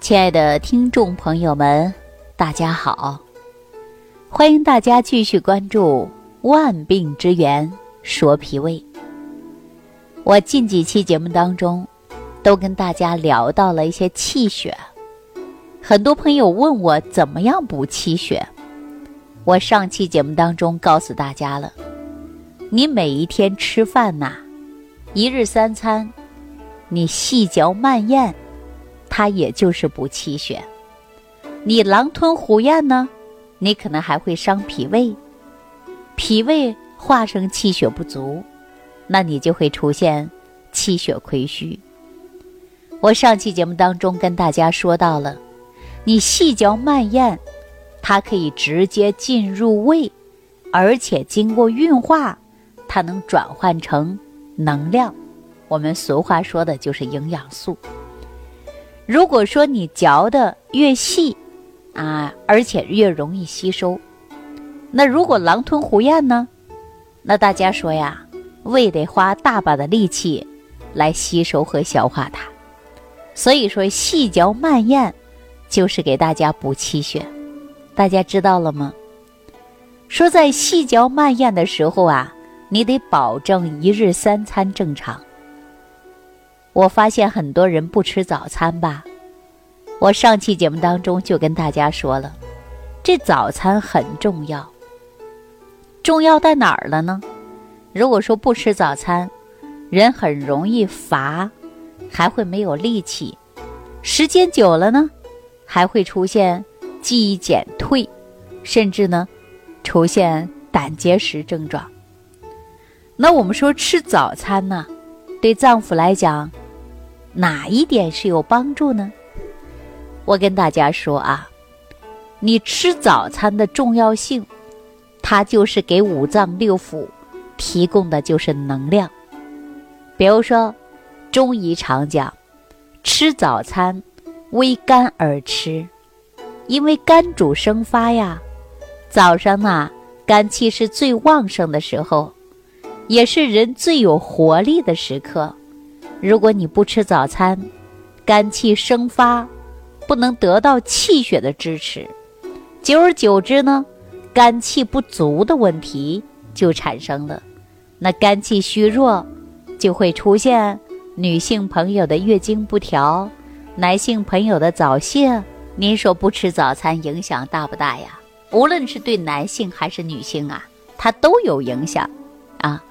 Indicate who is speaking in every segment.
Speaker 1: 亲爱的听众朋友们，大家好！欢迎大家继续关注《万病之源说脾胃》。我近几期节目当中，都跟大家聊到了一些气血。很多朋友问我怎么样补气血，我上期节目当中告诉大家了：你每一天吃饭呐，一日三餐，你细嚼慢咽。它也就是补气血，你狼吞虎咽呢，你可能还会伤脾胃，脾胃化生气血不足，那你就会出现气血亏虚。我上期节目当中跟大家说到了，你细嚼慢咽，它可以直接进入胃，而且经过运化，它能转换成能量。我们俗话说的就是营养素。如果说你嚼的越细，啊，而且越容易吸收，那如果狼吞虎咽呢？那大家说呀，胃得花大把的力气来吸收和消化它。所以说，细嚼慢咽就是给大家补气血，大家知道了吗？说在细嚼慢咽的时候啊，你得保证一日三餐正常。我发现很多人不吃早餐吧？我上期节目当中就跟大家说了，这早餐很重要。重要在哪儿了呢？如果说不吃早餐，人很容易乏，还会没有力气。时间久了呢，还会出现记忆减退，甚至呢，出现胆结石症状。那我们说吃早餐呢，对脏腑来讲。哪一点是有帮助呢？我跟大家说啊，你吃早餐的重要性，它就是给五脏六腑提供的就是能量。比如说，中医常讲，吃早餐为肝而吃，因为肝主生发呀。早上呐，肝气是最旺盛的时候，也是人最有活力的时刻。如果你不吃早餐，肝气生发，不能得到气血的支持，久而久之呢，肝气不足的问题就产生了。那肝气虚弱，就会出现女性朋友的月经不调，男性朋友的早泄。您说不吃早餐影响大不大呀？无论是对男性还是女性啊，它都有影响啊。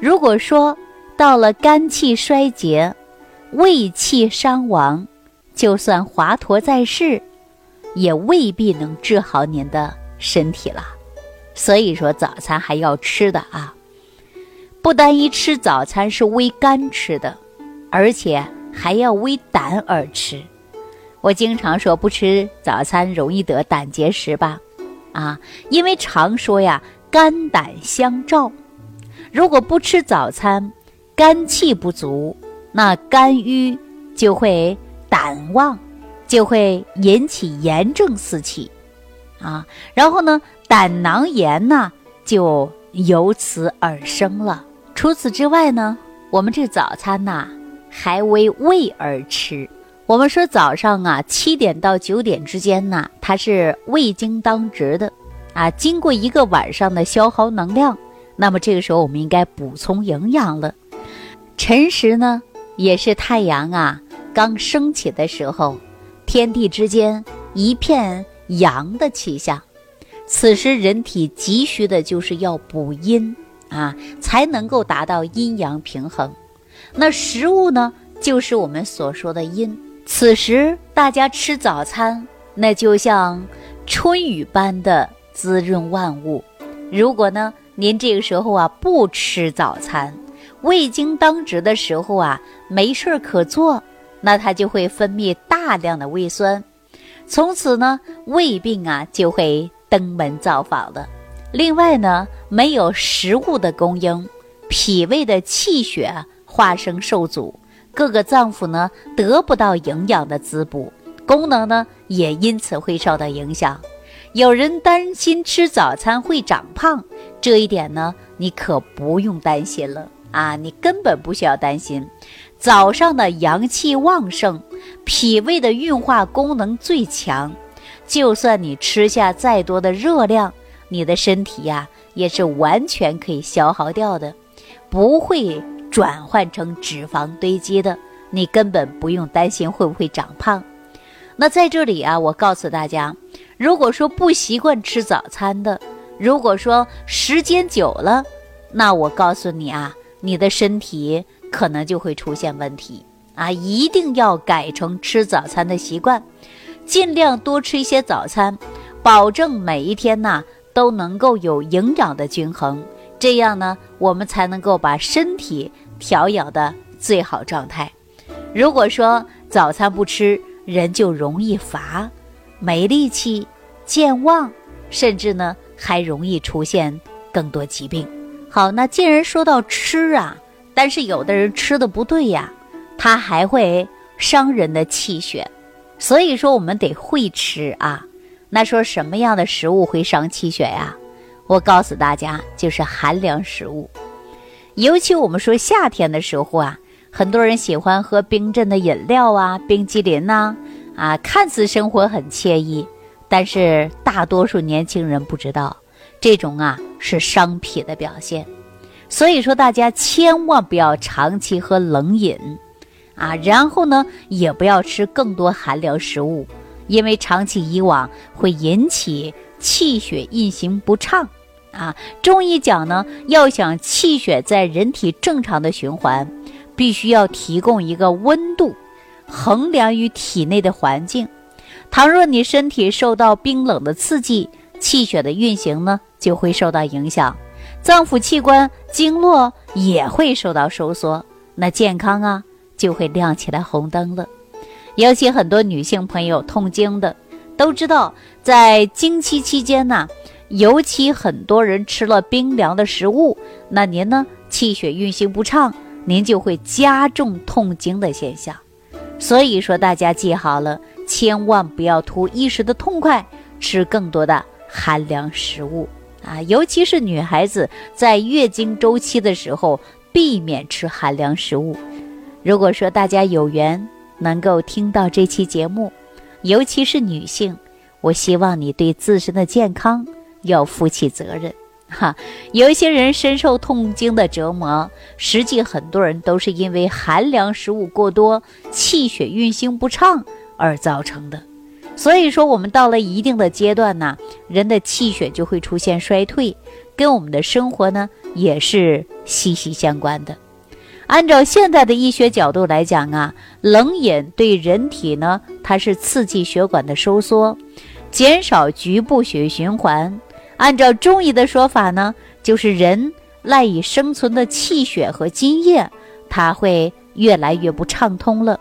Speaker 1: 如果说，到了肝气衰竭、胃气伤亡，就算华佗在世，也未必能治好您的身体了。所以说，早餐还要吃的啊！不单一吃早餐是为肝吃的，而且还要为胆而吃。我经常说，不吃早餐容易得胆结石吧？啊，因为常说呀，肝胆相照。如果不吃早餐，肝气不足，那肝郁就会胆旺，就会引起炎症四起，啊，然后呢，胆囊炎呢就由此而生了。除此之外呢，我们这早餐呐还为胃而吃。我们说早上啊七点到九点之间呢，它是胃经当值的，啊，经过一个晚上的消耗能量，那么这个时候我们应该补充营养了。辰时呢，也是太阳啊刚升起的时候，天地之间一片阳的气象。此时人体急需的就是要补阴啊，才能够达到阴阳平衡。那食物呢，就是我们所说的阴。此时大家吃早餐，那就像春雨般的滋润万物。如果呢，您这个时候啊不吃早餐，胃经当值的时候啊，没事儿可做，那它就会分泌大量的胃酸，从此呢，胃病啊就会登门造访了。另外呢，没有食物的供应，脾胃的气血化生受阻，各个脏腑呢得不到营养的滋补，功能呢也因此会受到影响。有人担心吃早餐会长胖，这一点呢，你可不用担心了。啊，你根本不需要担心，早上的阳气旺盛，脾胃的运化功能最强，就算你吃下再多的热量，你的身体呀也是完全可以消耗掉的，不会转换成脂肪堆积的。你根本不用担心会不会长胖。那在这里啊，我告诉大家，如果说不习惯吃早餐的，如果说时间久了，那我告诉你啊，你的身体可能就会出现问题啊！一定要改成吃早餐的习惯，尽量多吃一些早餐，保证每一天呢都能够有营养的均衡，这样呢，我们才能够把身体调养的最好状态。如果说早餐不吃，人就容易乏、没力气、健忘，甚至呢还容易出现更多疾病。好，那既然说到吃啊，但是有的人吃的不对呀，他还会伤人的气血。所以说我们得会吃啊。那说什么样的食物会伤气血呀？我告诉大家，就是寒凉食物。尤其我们说夏天的时候啊。很多人喜欢喝冰镇的饮料啊，冰激凌呐，啊，看似生活很惬意，但是大多数年轻人不知道，这种啊是伤脾的表现。所以说，大家千万不要长期喝冷饮，啊，然后呢，也不要吃更多寒凉食物，因为长期以往会引起气血运行不畅。啊，中医讲呢，要想气血在人体正常的循环。必须要提供一个温度，衡量于体内的环境。倘若你身体受到冰冷的刺激，气血的运行呢就会受到影响，脏腑器官经络也会受到收缩，那健康啊就会亮起来红灯了。尤其很多女性朋友痛经的都知道，在经期期间呢，尤其很多人吃了冰凉的食物，那您呢气血运行不畅。您就会加重痛经的现象，所以说大家记好了，千万不要图一时的痛快吃更多的寒凉食物啊！尤其是女孩子在月经周期的时候，避免吃寒凉食物。如果说大家有缘能够听到这期节目，尤其是女性，我希望你对自身的健康要负起责任。哈，有一些人深受痛经的折磨，实际很多人都是因为寒凉食物过多、气血运行不畅而造成的。所以说，我们到了一定的阶段呢，人的气血就会出现衰退，跟我们的生活呢也是息息相关的。按照现在的医学角度来讲啊，冷饮对人体呢，它是刺激血管的收缩，减少局部血液循环。按照中医的说法呢，就是人赖以生存的气血和津液，它会越来越不畅通了，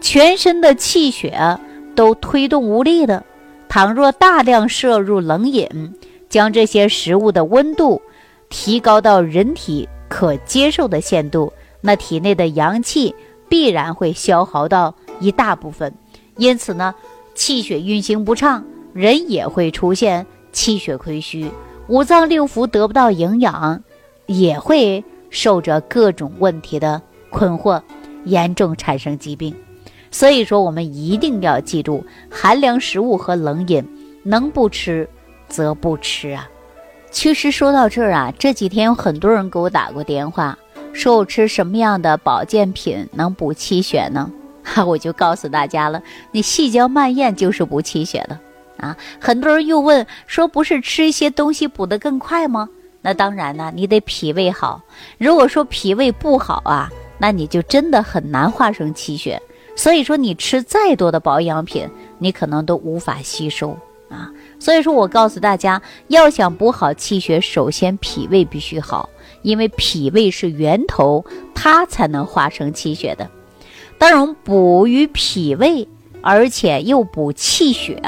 Speaker 1: 全身的气血都推动无力的。倘若大量摄入冷饮，将这些食物的温度提高到人体可接受的限度，那体内的阳气必然会消耗到一大部分，因此呢，气血运行不畅，人也会出现。气血亏虚，五脏六腑得不到营养，也会受着各种问题的困惑，严重产生疾病。所以说，我们一定要记住，寒凉食物和冷饮能不吃则不吃啊。其实说到这儿啊，这几天有很多人给我打过电话，说我吃什么样的保健品能补气血呢？哈，我就告诉大家了，你细嚼慢咽就是补气血的。啊，很多人又问说，不是吃一些东西补得更快吗？那当然呢，你得脾胃好。如果说脾胃不好啊，那你就真的很难化生气血。所以说，你吃再多的保养品，你可能都无法吸收啊。所以说我告诉大家，要想补好气血，首先脾胃必须好，因为脾胃是源头，它才能化生气血的。当然，补于脾胃，而且又补气血。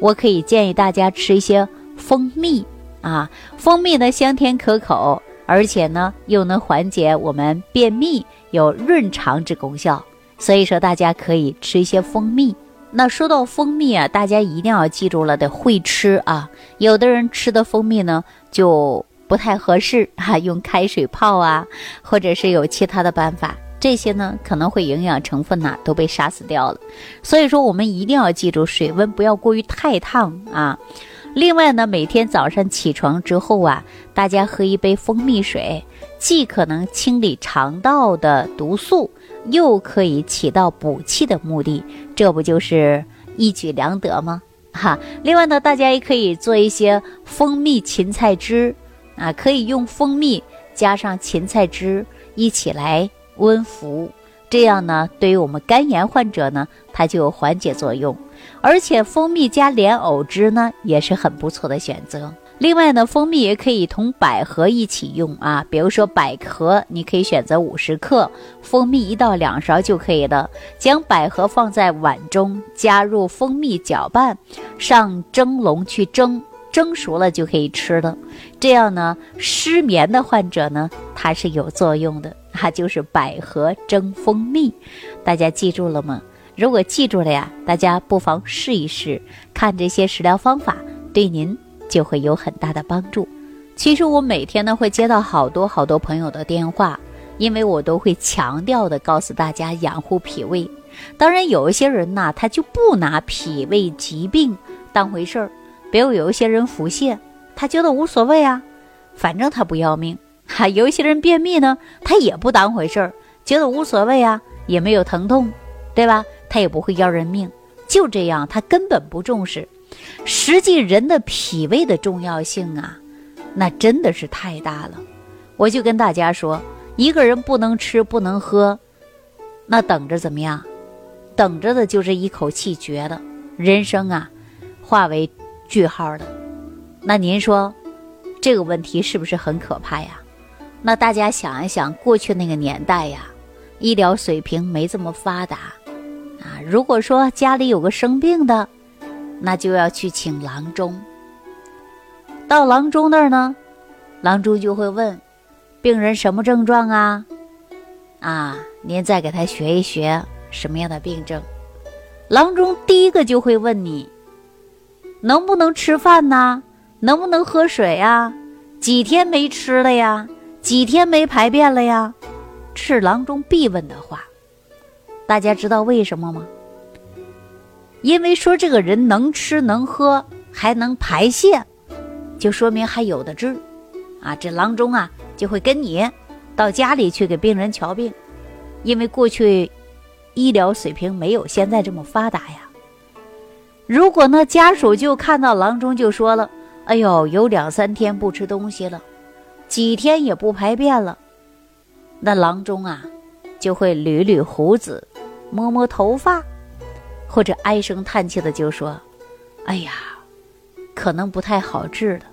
Speaker 1: 我可以建议大家吃一些蜂蜜啊，蜂蜜呢香甜可口，而且呢又能缓解我们便秘，有润肠之功效。所以说大家可以吃一些蜂蜜。那说到蜂蜜啊，大家一定要记住了，得会吃啊。有的人吃的蜂蜜呢就不太合适哈，用开水泡啊，或者是有其他的办法这些呢可能会营养成分呐都被杀死掉了。所以说，我们一定要记住，水温不要过于太烫啊。另外呢，每天早上起床之后啊，大家喝一杯蜂蜜水，既可能清理肠道的毒素，又可以起到补气的目的，这不就是一举两得吗？哈。另外呢，大家也可以做一些蜂蜜芹菜汁，啊，可以用蜂蜜加上芹菜汁一起来温服，这样呢，对于我们肝炎患者呢，它就有缓解作用。而且蜂蜜加莲藕汁呢，也是很不错的选择。另外呢，蜂蜜也可以同百合一起用啊，比如说百合，你可以选择五十克，蜂蜜一到两勺就可以了。将百合放在碗中，加入蜂蜜搅拌，上蒸笼去蒸，蒸熟了就可以吃了。这样呢，失眠的患者呢，它是有作用的，它就是百合蒸蜂蜜，大家记住了吗？如果记住了呀，大家不妨试一试，看这些食疗方法对您就会有很大的帮助。其实我每天呢会接到好多好多朋友的电话，因为我都会强调的告诉大家养护脾胃。当然有一些人呐，他就不拿脾胃疾病当回事儿，比如有一些人腹泻，他觉得无所谓啊，反正他不要命。哈，有一些人便秘呢，他也不当回事儿，觉得无所谓啊，也没有疼痛，对吧？他也不会要人命，就这样，他根本不重视。实际人的脾胃的重要性啊，那真的是太大了。我就跟大家说，一个人不能吃不能喝，那等着怎么样？等着的就是一口气绝了，人生啊，化为句号了。那您说，这个问题是不是很可怕呀？那大家想一想，过去那个年代呀，医疗水平没这么发达。啊，如果说家里有个生病的，那就要去请郎中。到郎中那儿呢，郎中就会问病人什么症状啊？啊，您再给他学一学什么样的病症。郎中第一个就会问你，能不能吃饭呢？能不能喝水呀？几天没吃了呀？几天没排便了呀？是郎中必问的话。大家知道为什么吗？因为说这个人能吃能喝还能排泄，就说明还有的治，啊，这郎中啊就会跟你到家里去给病人瞧病，因为过去医疗水平没有现在这么发达呀。如果呢家属就看到郎中就说了：“哎呦，有两三天不吃东西了，几天也不排便了。”那郎中啊就会捋捋胡子。摸摸头发，或者唉声叹气的就说：“哎呀，可能不太好治了。”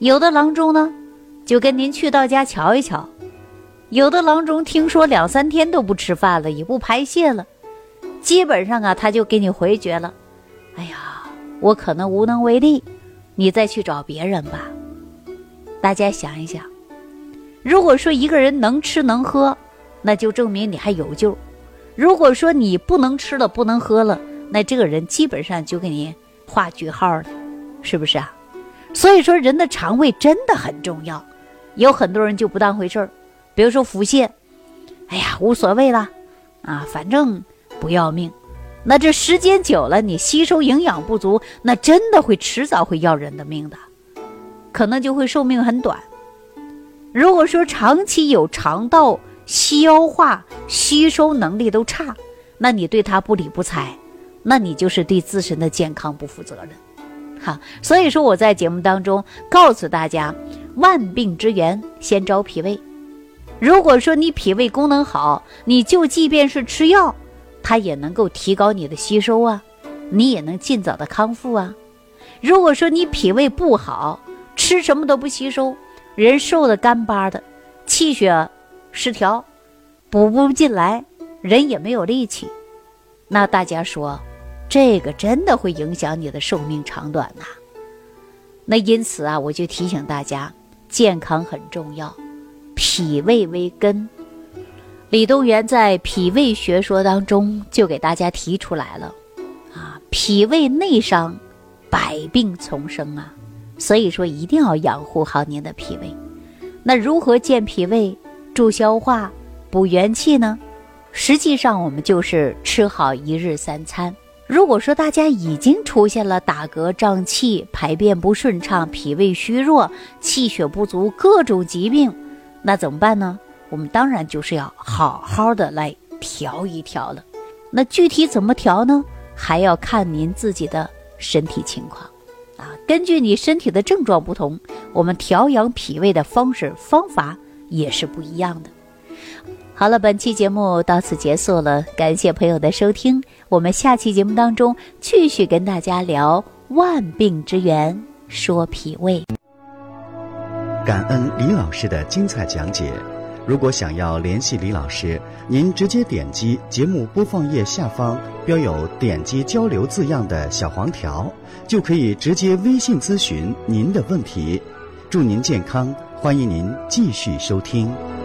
Speaker 1: 有的郎中呢，就跟您去到家瞧一瞧；有的郎中听说两三天都不吃饭了，也不排泄了，基本上啊，他就给你回绝了。哎呀，我可能无能为力，你再去找别人吧。大家想一想，如果说一个人能吃能喝，那就证明你还有救。如果说你不能吃了，不能喝了，那这个人基本上就给你画句号了，是不是啊？所以说，人的肠胃真的很重要。有很多人就不当回事儿，比如说腹泻，哎呀，无所谓了，啊，反正不要命。那这时间久了，你吸收营养不足，那真的会迟早会要人的命的，可能就会寿命很短。如果说长期有肠道，消化吸收能力都差，那你对他不理不睬，那你就是对自身的健康不负责任。好，所以说我在节目当中告诉大家，万病之源先找脾胃。如果说你脾胃功能好，你就即便是吃药，它也能够提高你的吸收啊，你也能尽早的康复啊。如果说你脾胃不好，吃什么都不吸收，人瘦的干巴的，气血。失调，补不进来，人也没有力气。那大家说，这个真的会影响你的寿命长短呐？那因此啊，我就提醒大家，健康很重要，脾胃为根。李东垣在《脾胃学说》当中就给大家提出来了，啊，脾胃内伤，百病丛生啊。所以说，一定要养护好您的脾胃。那如何健脾胃？助消化、补元气呢？实际上，我们就是吃好一日三餐。如果说大家已经出现了打嗝、胀气、排便不顺畅、脾胃虚弱、气血不足各种疾病，那怎么办呢？我们当然就是要好好的来调一调了。那具体怎么调呢？还要看您自己的身体情况啊。根据你身体的症状不同，我们调养脾胃的方式方法也是不一样的。好了，本期节目到此结束了，感谢朋友的收听。我们下期节目当中继续跟大家聊万病之源，说脾胃。
Speaker 2: 感恩李老师的精彩讲解。如果想要联系李老师，您直接点击节目播放页下方标有“点击交流”字样的小黄条，就可以直接微信咨询您的问题。祝您健康，欢迎您继续收听。